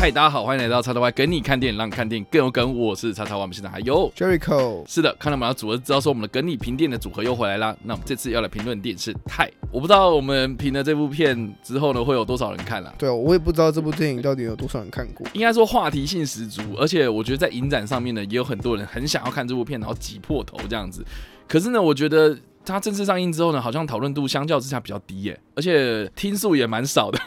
嗨，大家好，欢迎来到叉叉 Y 梗你看电影，让你看电影更有梗。我是叉叉 Y，我们现在还有 Jericho。是的，看到我们的组合，知道说我们的梗你评电影的组合又回来啦。那我们这次要来评论的电影是《钛》，我不知道我们评了这部片之后呢，会有多少人看啦。对啊，我也不知道这部电影到底有多少人看过。应该说话题性十足，而且我觉得在影展上面呢，也有很多人很想要看这部片，然后挤破头这样子。可是呢，我觉得它正式上映之后呢，好像讨论度相较之下比较低耶，而且听数也蛮少的。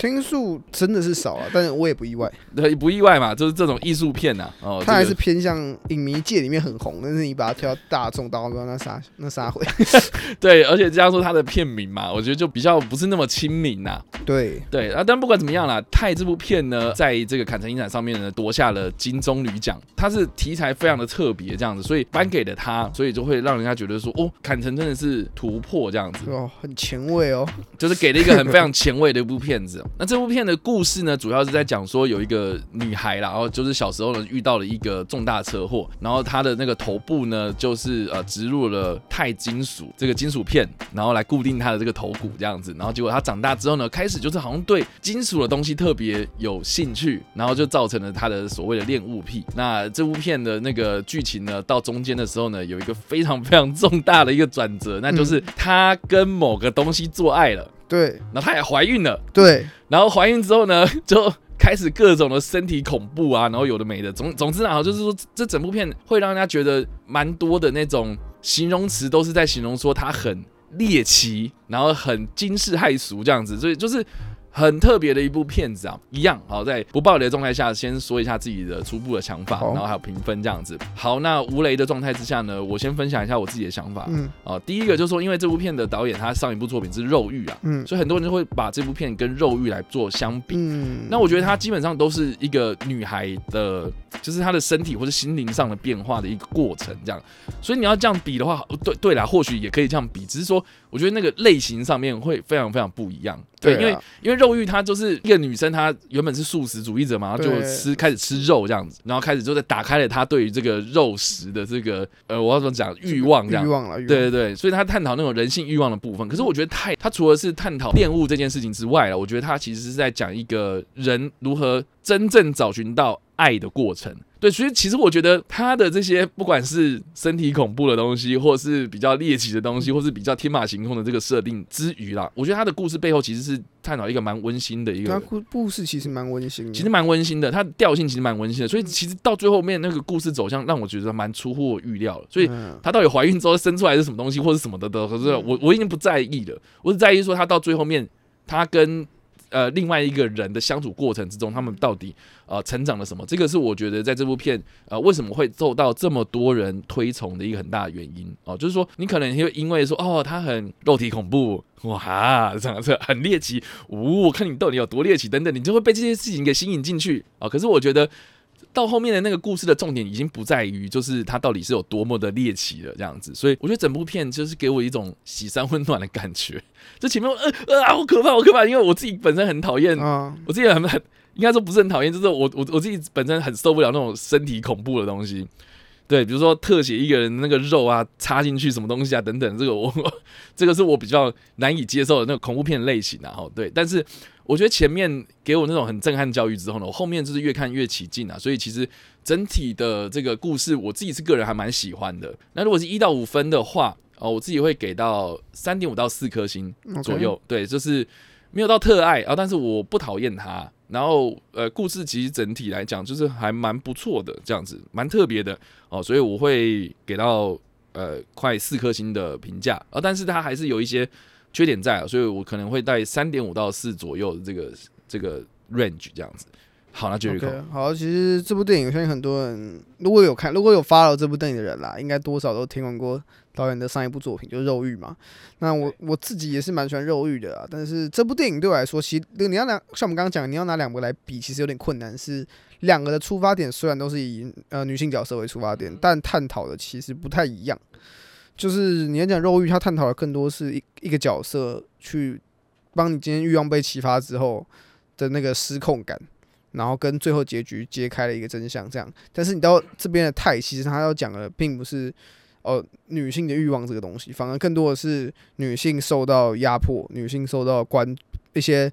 听数真的是少了，但是我也不意外，对，不意外嘛，就是这种艺术片呐，哦，它还是偏向影迷界里面很红，但是你把它推到大众到那啥 那啥会，对，而且这样说它的片名嘛，我觉得就比较不是那么亲民呐，对。对啊，但不管怎么样啦，泰这部片呢，在这个坎城影展上面呢夺下了金棕榈奖，它是题材非常的特别这样子，所以颁给了他，所以就会让人家觉得说，哦，坎城真的是突破这样子，哦，很前卫哦，就是给了一个很非常前卫的一部片子。那这部片的故事呢，主要是在讲说有一个女孩啦，然后就是小时候呢遇到了一个重大车祸，然后她的那个头部呢就是呃植入了钛金属这个金属片，然后来固定她的这个头骨这样子，然后结果她长大之后呢，开始就是好像对金属的东西特别有兴趣，然后就造成了她的所谓的恋物癖。那这部片的那个剧情呢，到中间的时候呢，有一个非常非常重大的一个转折，那就是她跟某个东西做爱了。对，然后她也怀孕了。对，然后怀孕之后呢，就开始各种的身体恐怖啊，然后有的没的。总总之啊，就是说这整部片会让人家觉得蛮多的那种形容词都是在形容说她很猎奇，然后很惊世骇俗这样子，所以就是。很特别的一部片子啊，一样好，在不爆雷的状态下，先说一下自己的初步的想法，然后还有评分这样子。好，那无雷的状态之下呢，我先分享一下我自己的想法。嗯，啊，第一个就是说，因为这部片的导演他上一部作品是《肉欲》啊，嗯，所以很多人就会把这部片跟《肉欲》来做相比。嗯，那我觉得他基本上都是一个女孩的，就是她的身体或者心灵上的变化的一个过程，这样。所以你要这样比的话，对对啦，或许也可以这样比，只是说我觉得那个类型上面会非常非常不一样。对，因为因为肉欲她就是一个女生，她原本是素食主义者嘛，然后就吃开始吃肉这样子，然后开始就在打开了她对于这个肉食的这个呃，我要怎么讲欲望这样，欲望了，对对对，所以她探讨那种人性欲望的部分。可是我觉得太，她除了是探讨恋物这件事情之外了，我觉得她其实是在讲一个人如何真正找寻到爱的过程。对，所以其实我觉得他的这些不管是身体恐怖的东西，或是比较猎奇的东西，或是比较天马行空的这个设定之余啦，我觉得他的故事背后其实是探讨一个蛮温馨的一个。故故事其实蛮温馨的，其实蛮温馨的，它的调性其实蛮温馨的，所以其实到最后面那个故事走向让我觉得蛮出乎我预料的。所以他到底怀孕之后生出来是什么东西，或是什么的的，可是我我已经不在意了，我只在意说他到最后面他跟。呃，另外一个人的相处过程之中，他们到底呃成长了什么？这个是我觉得在这部片呃为什么会受到这么多人推崇的一个很大的原因哦、就是说你可能会因为说哦他很肉体恐怖哇，这样子很猎奇，呜、哦，看你到底有多猎奇等等，你就会被这些事情给吸引进去啊、可是我觉得。到后面的那个故事的重点已经不在于就是它到底是有多么的猎奇了这样子，所以我觉得整部片就是给我一种喜三温暖的感觉。就前面呃呃啊好可怕好可怕，因为我自己本身很讨厌，我自己很很 应该说不是很讨厌，就是我我我自己本身很受不了那种身体恐怖的东西。对，比如说特写一个人那个肉啊插进去什么东西啊等等，这个我 这个是我比较难以接受的那个恐怖片类型啊。哈，对，但是我觉得前面给我那种很震撼教育之后呢，我后面就是越看越起劲啊。所以其实整体的这个故事，我自己是个人还蛮喜欢的。那如果是一到五分的话，哦，我自己会给到三点五到四颗星左右。对，就是没有到特爱啊，但是我不讨厌它。然后，呃，故事其实整体来讲就是还蛮不错的，这样子蛮特别的哦，所以我会给到呃快四颗星的评价啊，但是它还是有一些缺点在啊，所以我可能会带三点五到四左右的这个这个 range 这样子。好，那就 OK，好，其实这部电影我相信很多人如果有看，如果有 follow 这部电影的人啦，应该多少都听闻过导演的上一部作品，就是《肉欲》嘛。那我我自己也是蛮喜欢《肉欲》的啊，但是这部电影对我来说，其实你要拿像我们刚刚讲，你要拿两个来比，其实有点困难。是两个的出发点虽然都是以呃女性角色为出发点，但探讨的其实不太一样。就是你要讲《肉欲》，它探讨的更多是一一个角色去帮你今天欲望被启发之后的那个失控感。然后跟最后结局揭开了一个真相，这样。但是你到这边的泰，其实他要讲的并不是哦女性的欲望这个东西，反而更多的是女性受到压迫，女性受到关一些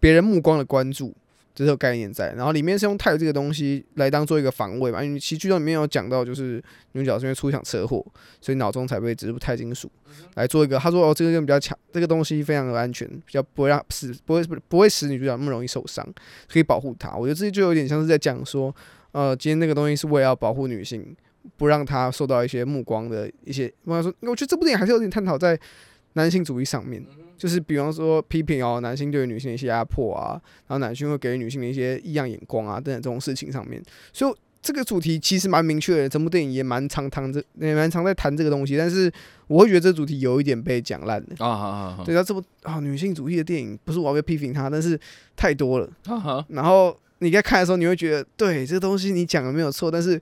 别人目光的关注。这是有概念在，然后里面是用钛这个东西来当做一个防卫嘛，因为其实剧中里面有讲到，就是女主角是因为出一场车祸，所以脑中才被植入钛金属来做一个。他说哦，这个就比较强，这个东西非常的安全，比较不会让使不会不会使女主角那么容易受伤，可以保护她。我觉得这就有点像是在讲说，呃，今天那个东西是为了要保护女性，不让他受到一些目光的一些。我想说，我觉得这部电影还是有点探讨在男性主义上面。就是比方说批评哦，男性对于女性的一些压迫啊，然后男性会给予女性的一些异样眼光啊，等等这种事情上面，所以这个主题其实蛮明确的，整部电影也蛮常谈这，也蛮常在谈这个东西。但是我会觉得这主题有一点被讲烂了啊，对，啊这部啊女性主义的电影，不是我要被批评它，但是太多了啊哈。然后你在看的时候，你会觉得对这个东西你讲的没有错，但是。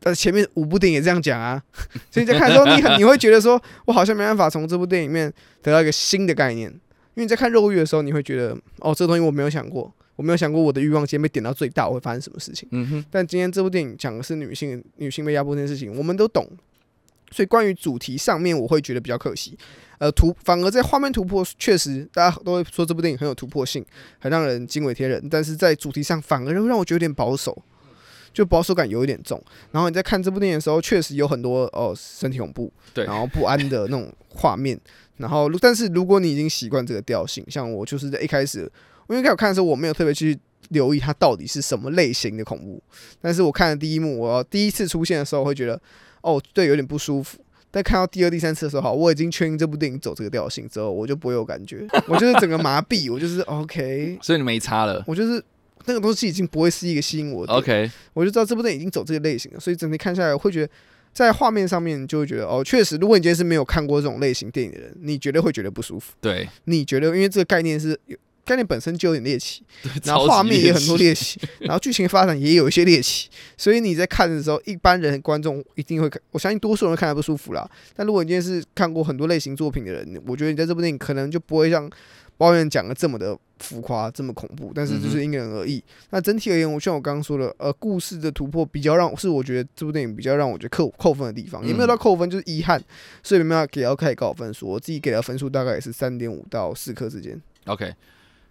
但是前面五部电影也这样讲啊，所以在看的时候，你很你会觉得说，我好像没办法从这部电影里面得到一个新的概念。因为你在看《肉欲》的时候，你会觉得，哦，这个东西我没有想过，我没有想过我的欲望今天被点到最大，我会发生什么事情。嗯哼。但今天这部电影讲的是女性女性被压迫这件事情，我们都懂。所以关于主题上面，我会觉得比较可惜。呃，突反而在画面突破，确实大家都会说这部电影很有突破性，很让人惊为天人。但是在主题上，反而会让我觉得有点保守。就保守感有一点重，然后你在看这部电影的时候，确实有很多哦身体恐怖，对，然后不安的那种画面，然后但是如果你已经习惯这个调性，像我就是在一开始，因为开始看的时候我没有特别去留意它到底是什么类型的恐怖，但是我看了第一幕，我第一次出现的时候会觉得哦对，有点不舒服，但看到第二、第三次的时候，好，我已经确定这部电影走这个调性之后，我就不会有感觉，我就是整个麻痹，我就是 OK，所以你没差了，我就是。那个东西已经不会是一个吸引我的，OK，我就知道这部电影已经走这个类型了，所以整体看下来，我会觉得在画面上面就会觉得哦，确实，如果你今天是没有看过这种类型电影的人，你绝对会觉得不舒服。对，你觉得因为这个概念是概念本身就有点猎奇，然后画面也很多猎奇，然后剧情发展也有一些猎奇，所以你在看的时候，一般人观众一定会看，我相信多数人会看来不舒服啦。但如果你今天是看过很多类型作品的人，我觉得你在这部电影可能就不会像。抱怨讲的这么的浮夸，这么恐怖，但是就是因人而异。嗯、那整体而言，我像我刚刚说的，呃，故事的突破比较让是我觉得这部电影比较让我觉得扣扣分的地方，也没有到扣分，就是遗憾，所以没有给到太高分数。我自己给的分数大概也是三点五到四颗之间。OK。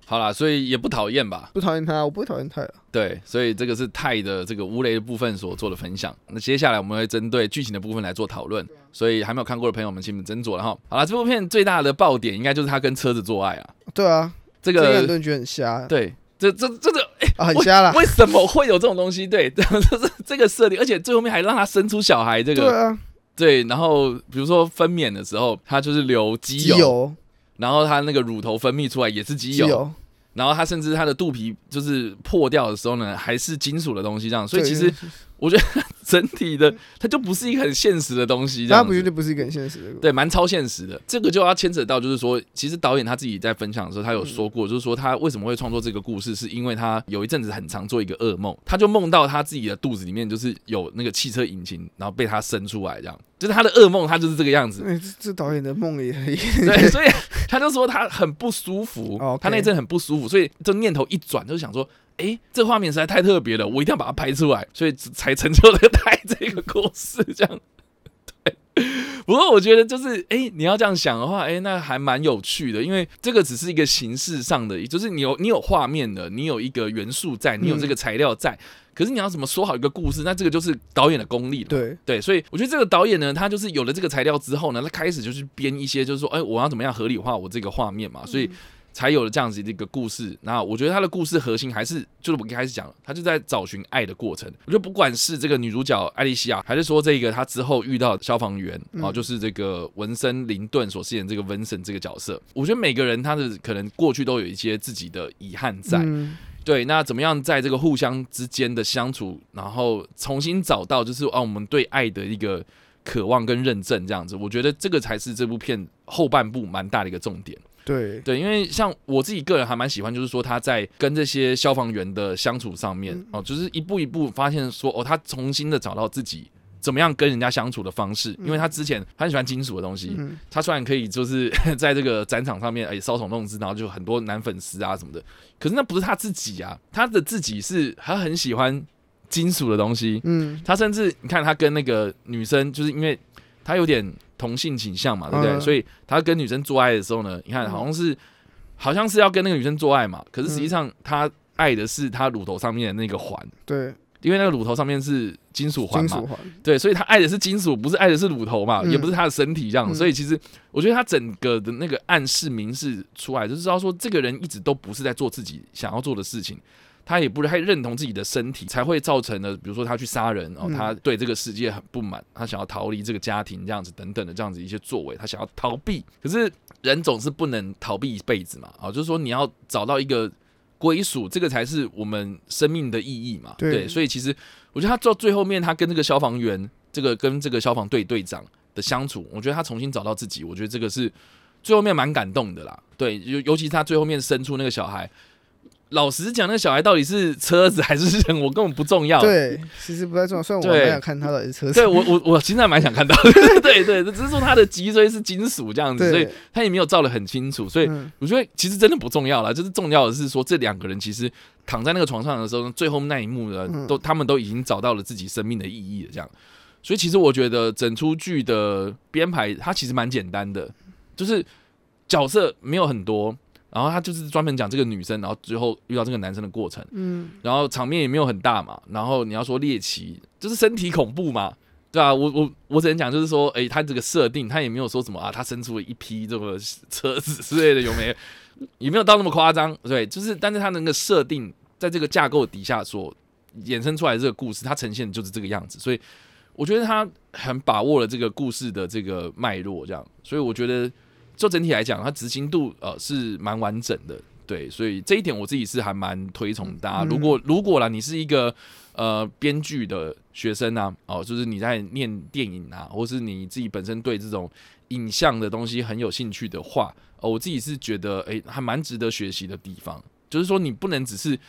好啦，所以也不讨厌吧？不讨厌他，我不会讨厌他。对，所以这个是泰的这个乌雷的部分所做的分享。那接下来我们会针对剧情的部分来做讨论。所以还没有看过的朋友们，请你们斟酌了哈。好了，这部片最大的爆点应该就是他跟车子做爱啊。对啊，这个很多人觉得很瞎。对，这这这个、欸啊、很瞎了。为什么会有这种东西？对，这 是这个设定，而且最后面还让他生出小孩。这个对啊，对。然后比如说分娩的时候，他就是留机油，油然后他那个乳头分泌出来也是机油。油然后他甚至他的肚皮就是破掉的时候呢，还是金属的东西这样，所以其实我觉得整体的它就不是一个很现实的东西，它不绝对不是一个很现实的，对，蛮超现实的。这个就要牵扯到，就是说，其实导演他自己在分享的时候，他有说过，就是说他为什么会创作这个故事，是因为他有一阵子很常做一个噩梦，他就梦到他自己的肚子里面就是有那个汽车引擎，然后被他生出来这样。就是他的噩梦，他就是这个样子。欸、这这导演的梦也对，所以他就说他很不舒服.他那阵很不舒服，所以这念头一转，就想说，哎、欸，这画面实在太特别了，我一定要把它拍出来，所以才成就了泰这个故事这样。对，不过我觉得就是，哎、欸，你要这样想的话，哎、欸，那还蛮有趣的，因为这个只是一个形式上的，就是你有你有画面的，你有一个元素在，你有这个材料在。嗯可是你要怎么说好一个故事？那这个就是导演的功力了。对对，所以我觉得这个导演呢，他就是有了这个材料之后呢，他开始就是编一些，就是说，哎，我要怎么样合理化我这个画面嘛，所以才有了这样子的一个故事。那我觉得他的故事核心还是就是我一开始讲了，他就在找寻爱的过程。我觉得不管是这个女主角艾莉西亚，还是说这个他之后遇到消防员啊，就是这个文森林顿所饰演这个文森这个角色，我觉得每个人他的可能过去都有一些自己的遗憾在。对，那怎么样在这个互相之间的相处，然后重新找到就是啊，我们对爱的一个渴望跟认证，这样子，我觉得这个才是这部片后半部蛮大的一个重点。对。对，因为像我自己个人还蛮喜欢，就是说他在跟这些消防员的相处上面哦，就是一步一步发现说哦，他重新的找到自己。怎么样跟人家相处的方式？因为他之前他很喜欢金属的东西，嗯、他虽然可以就是 在这个展场上面哎搔首弄姿，然后就很多男粉丝啊什么的，可是那不是他自己啊，他的自己是他很喜欢金属的东西，嗯，他甚至你看他跟那个女生，就是因为他有点同性倾向嘛，对不对？嗯、所以他跟女生做爱的时候呢，你看好像是好像是要跟那个女生做爱嘛，可是实际上他爱的是他乳头上面的那个环，对。因为那个乳头上面是金属环嘛，对，所以他爱的是金属，不是爱的是乳头嘛，嗯、也不是他的身体这样。嗯、所以其实我觉得他整个的那个暗示明示出来，就是知道说这个人一直都不是在做自己想要做的事情，他也不太认同自己的身体，才会造成了比如说他去杀人哦，他对这个世界很不满，他想要逃离这个家庭这样子等等的这样子一些作为，他想要逃避。可是人总是不能逃避一辈子嘛，啊，就是说你要找到一个。归属，这个才是我们生命的意义嘛？对，对，所以其实我觉得他到最后面，他跟这个消防员，这个跟这个消防队队长的相处，我觉得他重新找到自己，我觉得这个是最后面蛮感动的啦。对，尤尤其是他最后面生出那个小孩。老实讲，那个小孩到底是车子还是人，我根本不重要。对，其实不太重要。虽然我蛮想看他到底是车子。对我，我我现在蛮想看到的。对对，只是说他的脊椎是金属这样子，所以他也没有照的很清楚。所以我觉得其实真的不重要了，就是重要的是说这两个人其实躺在那个床上的时候，最后那一幕呢，都他们都已经找到了自己生命的意义了。这样，所以其实我觉得整出剧的编排它其实蛮简单的，就是角色没有很多。然后他就是专门讲这个女生，然后最后遇到这个男生的过程，嗯，然后场面也没有很大嘛，然后你要说猎奇，就是身体恐怖嘛，对啊，我我我只能讲就是说，诶，他这个设定他也没有说什么啊，他生出了一批这个车子之类的，有没有？也没有到那么夸张，对，就是但是他那个设定在这个架构底下所衍生出来的这个故事，它呈现的就是这个样子，所以我觉得他很把握了这个故事的这个脉络，这样，所以我觉得。就整体来讲，它执行度呃是蛮完整的，对，所以这一点我自己是还蛮推崇大家。如果如果啦，你是一个呃编剧的学生啊，哦，就是你在念电影啊，或是你自己本身对这种影像的东西很有兴趣的话，哦，我自己是觉得诶、欸，还蛮值得学习的地方。就是说，你不能只是。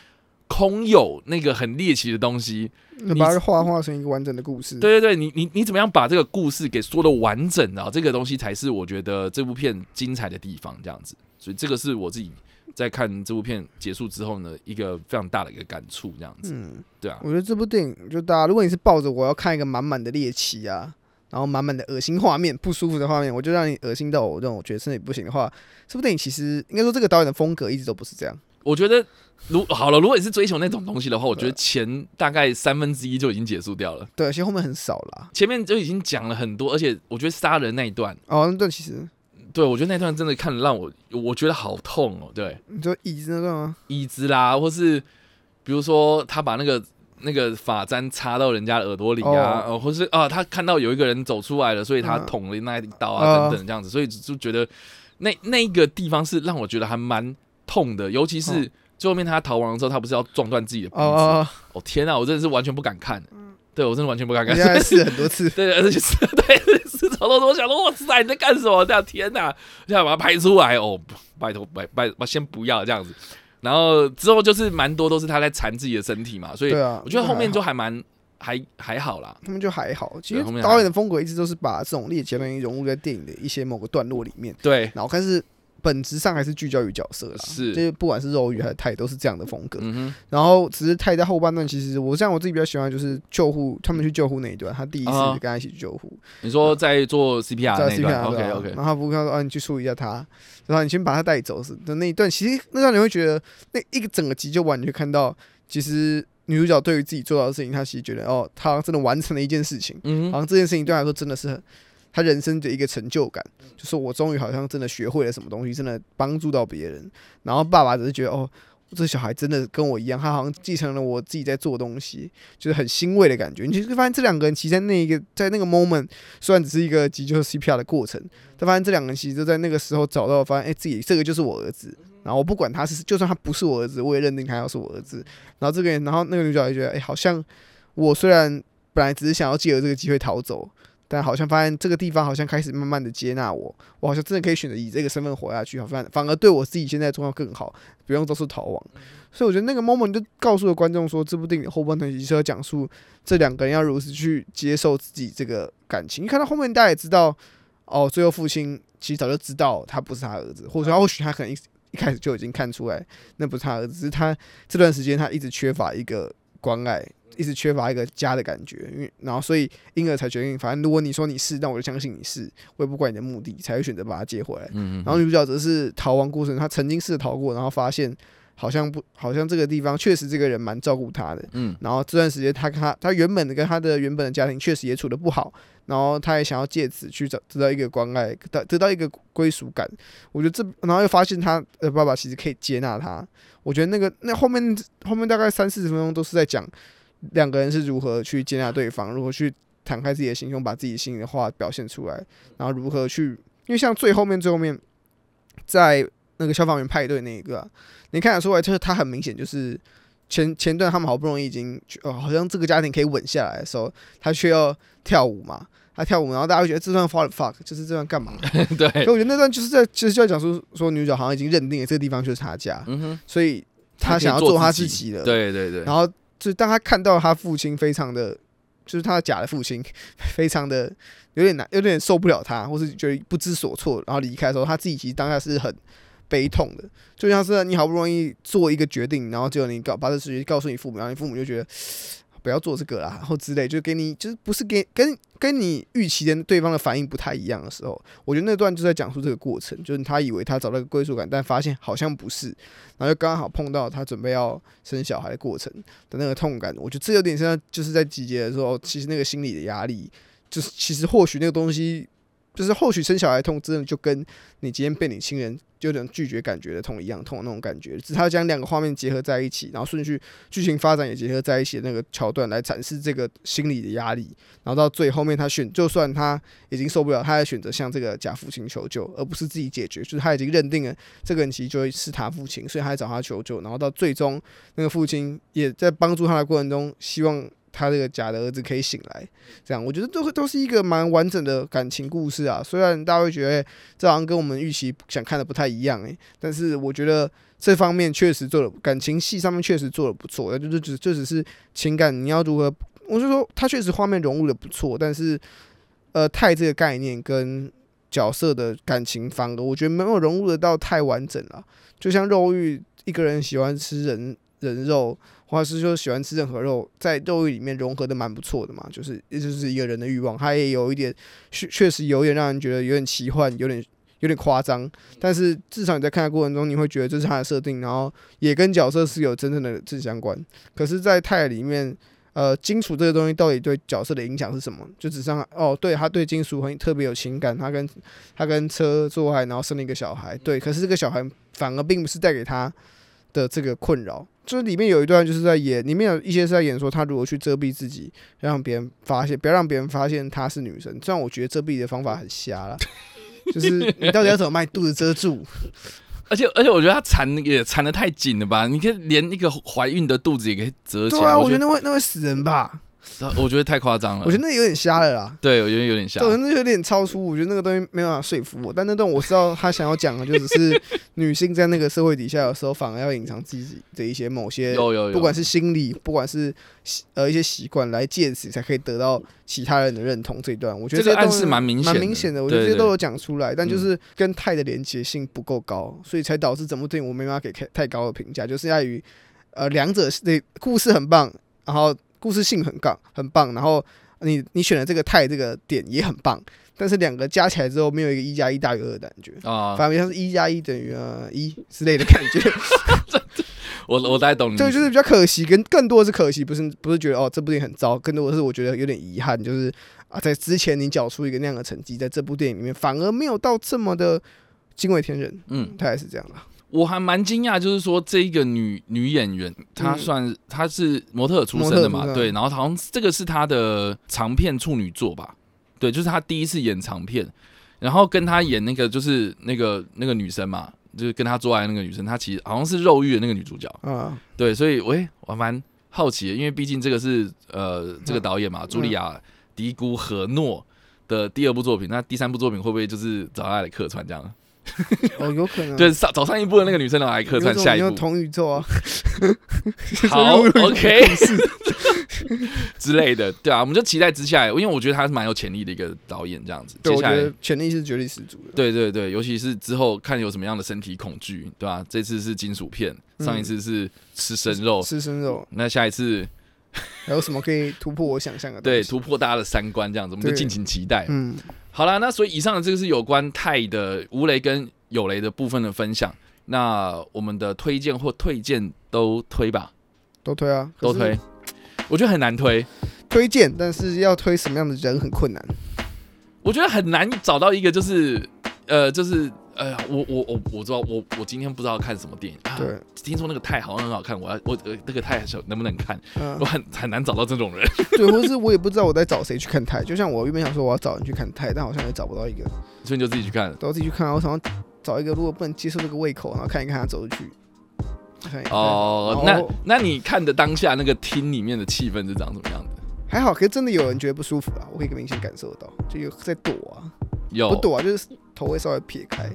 空有那个很猎奇的东西，你把它画画成一个完整的故事。对对对，你你你怎么样把这个故事给说的完整啊？这个东西才是我觉得这部片精彩的地方。这样子，所以这个是我自己在看这部片结束之后呢，一个非常大的一个感触。这样子，嗯，对啊。我觉得这部电影就大家，如果你是抱着我要看一个满满的猎奇啊，然后满满的恶心画面、不舒服的画面，我就让你恶心到我这种我觉得身体不行的话，这部电影其实应该说这个导演的风格一直都不是这样。我觉得，如好了，如果你是追求那种东西的话，我觉得前大概三分之一就已经结束掉了。对，其实后面很少了。前面就已经讲了很多，而且我觉得杀人那一段，哦，那段其实，对我觉得那段真的看了让我，我觉得好痛哦。对，你说椅子那段吗？椅子啦，或是比如说他把那个那个发簪插到人家耳朵里啊，哦，或是啊，他看到有一个人走出来了，所以他捅了那一刀啊，等等这样子，所以就觉得那那个地方是让我觉得还蛮。痛的，尤其是最后面他逃亡的时候，他不是要撞断自己的鼻子？哦天啊，我真的是完全不敢看。对我真的完全不敢看。现在试很多次，对，而且是，对，是超多。我想说，哇塞，你在干什么？这样天哪，这样把它拍出来哦，拜托，拜拜，先不要这样子。然后之后就是蛮多都是他在缠自己的身体嘛，所以我觉得后面就还蛮还还好啦。他们就还好，其实导演的风格一直都是把这种猎奇的东西融入在电影的一些某个段落里面。对，然后开始。本质上还是聚焦于角色啦，是，就是不管是肉欲还是泰都是这样的风格。嗯、然后只是泰在后半段，其实我像我自己比较喜欢就是救护他们去救护那一段，他第一次跟他一起去救护。你说在做 CPR 那一段，OK OK。然后他不跟他说啊，你去处理一下他，然后你先把他带走是的那一段，其实那段你会觉得那一个整个急救完，你会看到其实女主角对于自己做到的事情，她其实觉得哦，她真的完成了一件事情，嗯，好像这件事情对她来说真的是很。他人生的一个成就感，就是我终于好像真的学会了什么东西，真的帮助到别人。然后爸爸只是觉得，哦，这小孩真的跟我一样，他好像继承了我自己在做东西，就是很欣慰的感觉。你就会发现这两个人其实在那一个在那个 moment，虽然只是一个急救 CPR 的过程，但发现这两个人其实就在那个时候找到，发现哎、自己这个就是我儿子。然后我不管他是，就算他不是我儿子，我也认定他要是我儿子。然后这个，然后那个女角也觉得，哎、好像我虽然本来只是想要借由这个机会逃走，但好像发现这个地方好像开始慢慢的接纳我，我好像真的可以选择以这个身份活下去，好，反反而对我自己现在状况更好，不用到处逃亡。所以我觉得那个 moment 就告诉了观众说，这部电影后半段其实要讲述这两个人要如何去接受自己这个感情。你看到后面，大家也知道，哦，最后父亲其实早就知道他不是他儿子，或者说或许他可能一一开始就已经看出来那不是他儿子，只是他这段时间他一直缺乏一个关爱，一直缺乏一个家的感觉，因为然后所以婴儿才决定，反正如果你说你是，那我就相信你是，我也不管你的目的，才会选择把他接回来。然后女主角则是逃亡过程，她曾经试着逃过，然后发现。好像不，好像这个地方确实这个人蛮照顾他的，嗯，然后这段时间他跟他他原本的跟他的原本的家庭确实也处的不好，然后他也想要借此去找得到一个关爱，得得到一个归属感。我觉得这，然后又发现他的爸爸其实可以接纳他。我觉得那个那后面后面大概三四十分钟都是在讲两个人是如何去接纳对方，如何去敞开自己的心胸，把自己心里的话表现出来，然后如何去，因为像最后面最后面在。那个消防员派对那一个、啊，你看得出来，就是他很明显就是前前段他们好不容易已经哦，好像这个家庭可以稳下来的时候，他却要跳舞嘛，他跳舞，然后大家会觉得这段 fuck fuck，就是这段干嘛？对，所以我觉得那段就是在其实就要讲述说女主角好像已经认定了这个地方就是他家，嗯哼，所以他想要做他自己的，对对对，然后就当他看到他父亲非常的，就是他的假的父亲，非常的有点难，有点受不了他，或是觉得不知所措，然后离开的时候，他自己其实当下是很。悲痛的，就像是你好不容易做一个决定，然后结果你告把这事情告诉你父母，然后你父母就觉得 不要做这个啦，然后之类，就给你就是不是给跟跟你预期的对方的反应不太一样的时候，我觉得那段就在讲述这个过程，就是他以为他找到个归属感，但发现好像不是，然后就刚好碰到他准备要生小孩的过程的那个痛感，我觉得这有点像就是在集结的时候，其实那个心理的压力，就是其实或许那个东西。就是或许生小孩痛，真的就跟你今天被你亲人就能拒绝感觉的痛一样痛那种感觉。只是他将两个画面结合在一起，然后顺序剧情发展也结合在一起的那个桥段来展示这个心理的压力。然后到最后面，他选就算他已经受不了，他还选择向这个假父亲求救，而不是自己解决。就是他已经认定了这个人其实就是他父亲，所以他找他求救。然后到最终，那个父亲也在帮助他的过程中，希望。他这个假的儿子可以醒来，这样我觉得都都是一个蛮完整的感情故事啊。虽然大家会觉得、这好像跟我们预期想看的不太一样诶、但是我觉得这方面确实做的感情戏上面确实做的不错。就是只就只是情感，你要如何？我就说他确实画面融入的不错，但是呃，太这个概念跟角色的感情反而我觉得没有融入得到太完整了。就像肉欲，一个人喜欢吃人人肉。或者是说喜欢吃任何肉，在肉欲里面融合的蛮不错的嘛，就是也就是一个人的欲望，他也有一点确确实有点让人觉得有点奇幻，有点有点夸张，但是至少你在看的过程中，你会觉得这是他的设定，然后也跟角色是有真正的正相关。可是，在泰里面，呃，金属这个东西到底对角色的影响是什么？就只像哦，对，他对金属很特别有情感，他跟他跟车做爱，然后生了一个小孩，对，可是这个小孩反而并不是带给他的这个困扰。就是里面有一段，就是在演，里面有一些是在演说他如何去遮蔽自己，让别人发现，不要让别人发现她是女生。虽然我觉得遮蔽的方法很瞎了，就是你到底要怎么把肚子遮住？而且而且我觉得他缠也缠得太紧了吧？你可以连一个怀孕的肚子也可以遮起来。对啊，我觉得那会那会死人吧。我觉得太夸张了，我觉得那有点瞎了啦。对，我觉得有点瞎，对，那有点超出。我觉得那个东西没办法说服我。但那段我知道他想要讲的，就只是 女性在那个社会底下，有时候反而要隐藏自己的一些某些，有有有，不管是心理，不管是呃一些习惯，来借此才可以得到其他人的认同。这一段我觉得这暗示蛮明显，蛮明显的。我觉得这些都有讲出来，但就是跟泰的连结性不够高，所以才导致整部电影我没办法给太高的评价。就是在于呃两者的故事很棒，然后。故事性很杠，很棒。然后你你选的这个太这个点也很棒，但是两个加起来之后没有一个一加一大于二的感觉啊，反而像是一加一等于呃一之类的感觉。我我大概懂你，对，就是比较可惜，跟更多的是可惜，不是不是觉得哦这部电影很糟，更多的是我觉得有点遗憾，就是啊在之前你缴出一个那样的成绩，在这部电影里面反而没有到这么的惊为天人。嗯，大概是这样的。我还蛮惊讶，就是说这一个女女演员，她算她是模特出身的嘛，对，然后好像这个是她的长片处女作吧，对，就是她第一次演长片，然后跟她演那个就是那个那个女生嘛，就是跟她做爱那个女生，她其实好像是肉欲的那个女主角，嗯，对，所以喂，我还蛮好奇的，因为毕竟这个是呃这个导演嘛，茱莉亚·迪古和诺的第二部作品，那第三部作品会不会就是找她来客串这样？哦，有可能。对，上早上一部的那个女生来客串下一部。同宇宙啊。好，OK。之类的，对啊，我们就期待之下，因为我觉得他是蛮有潜力的一个导演，这样子。对，我觉得潜力是绝对十足的。对对对，尤其是之后看有什么样的身体恐惧，对吧？这次是金属片，上一次是吃生肉，吃生肉。那下一次还有什么可以突破我想象的？对，突破大家的三观，这样子，我们就敬请期待。嗯。好啦，那所以以上的这个是有关泰的无雷跟有雷的部分的分享。那我们的推荐或推荐都推吧，都推啊，都推。我觉得很难推，推荐，但是要推什么样的人很困难。我觉得很难找到一个就是呃，就是。哎呀，我我我我知道，我我今天不知道看什么电影。对，听说那个泰好像很好看，我要我呃那个泰能不能看？我很很难找到这种人。对，或是我也不知道我在找谁去看泰。就像我原本想说我要找人去看泰，但好像也找不到一个。所以你就自己去看，都自己去看。我想要找一个如果不能接受这个胃口，然后看一看他走出去。哦，那那你看的当下那个厅里面的气氛是长什么样的？还好，可是真的有人觉得不舒服啊，我可以明显感受得到，就有在躲啊，有不躲啊，就是头会稍微撇开。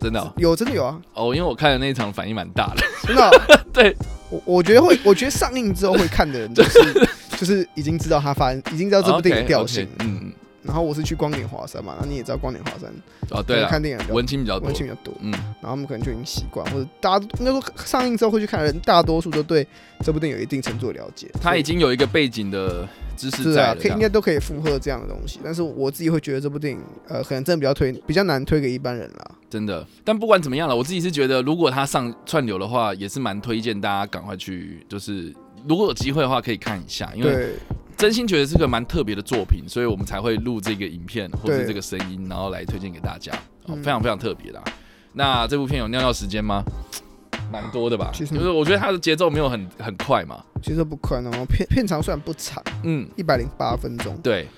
真的、喔、有，真的有啊！哦，因为我看的那一场反应蛮大的，真的、喔。对，我我觉得会，我觉得上映之后会看的人，就是就是已经知道他发，已经知道这部电影调性。嗯然后我是去光点华山嘛，然后你也知道光点华山哦，对，看电影文青比较多，文青比较多。嗯。然后他们可能就已经习惯，或者大家应该说上映之后会去看的人，大多数都对这部电影有一定程度的了解。他已经有一个背景的。是啊，可以应该都可以附和这样的东西，但是我自己会觉得这部电影，呃，可能真的比较推，比较难推给一般人啦。真的，但不管怎么样了，我自己是觉得，如果他上串流的话，也是蛮推荐大家赶快去，就是如果有机会的话，可以看一下，因为真心觉得是个蛮特别的作品，所以我们才会录这个影片或者这个声音，然后来推荐给大家，哦，非常非常特别的。那这部片有尿尿时间吗？蛮多的吧，其实就是我觉得它的节奏没有很很快嘛，其实不快，然后片片长虽然不长，嗯，一百零八分钟，对，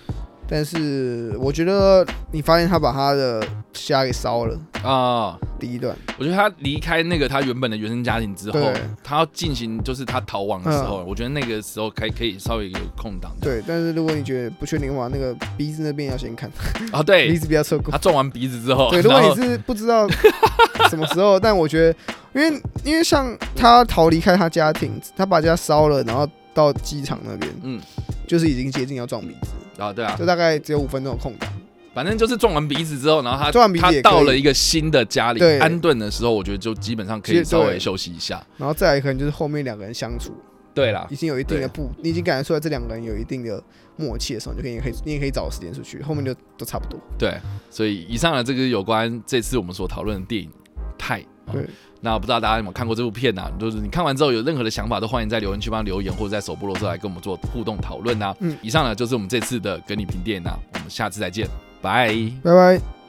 但是我觉得你发现他把他的虾给烧了啊，第一段，我觉得他离开那个他原本的原生家庭之后，他要进行就是他逃亡的时候，我觉得那个时候可以可以稍微有空档，对，但是如果你觉得不确定的话，那个鼻子那边要先看。啊，对，鼻子比较臭，他撞完鼻子之后，对，如果你是不知道 什么时候，但我觉得。因为因为像他逃离开他家庭，他把家烧了，然后到机场那边，嗯，就是已经接近要撞鼻子。啊，对啊，就大概只有五分钟的空档，反正就是撞完鼻子之后，然后他撞完鼻子，他到了一个新的家里安顿的时候，我觉得就基本上可以稍微休息一下，然后再来可能就是后面两个人相处，对啦，已经有一定的不，你已经感觉出来这两个人有一定的默契的时候，你就可以可以你也可以找时间出去，后面就都差不多，对，所以以上的这个有关这次我们所讨论的电影泰，对。那不知道大家有没有看过这部片呢？啊？就是你看完之后有任何的想法，都欢迎在留言区帮留言，或者在首播的时候来跟我们做互动讨论啊。嗯，以上呢就是我们这次的跟你评电影啊，我们下次再见，拜拜拜。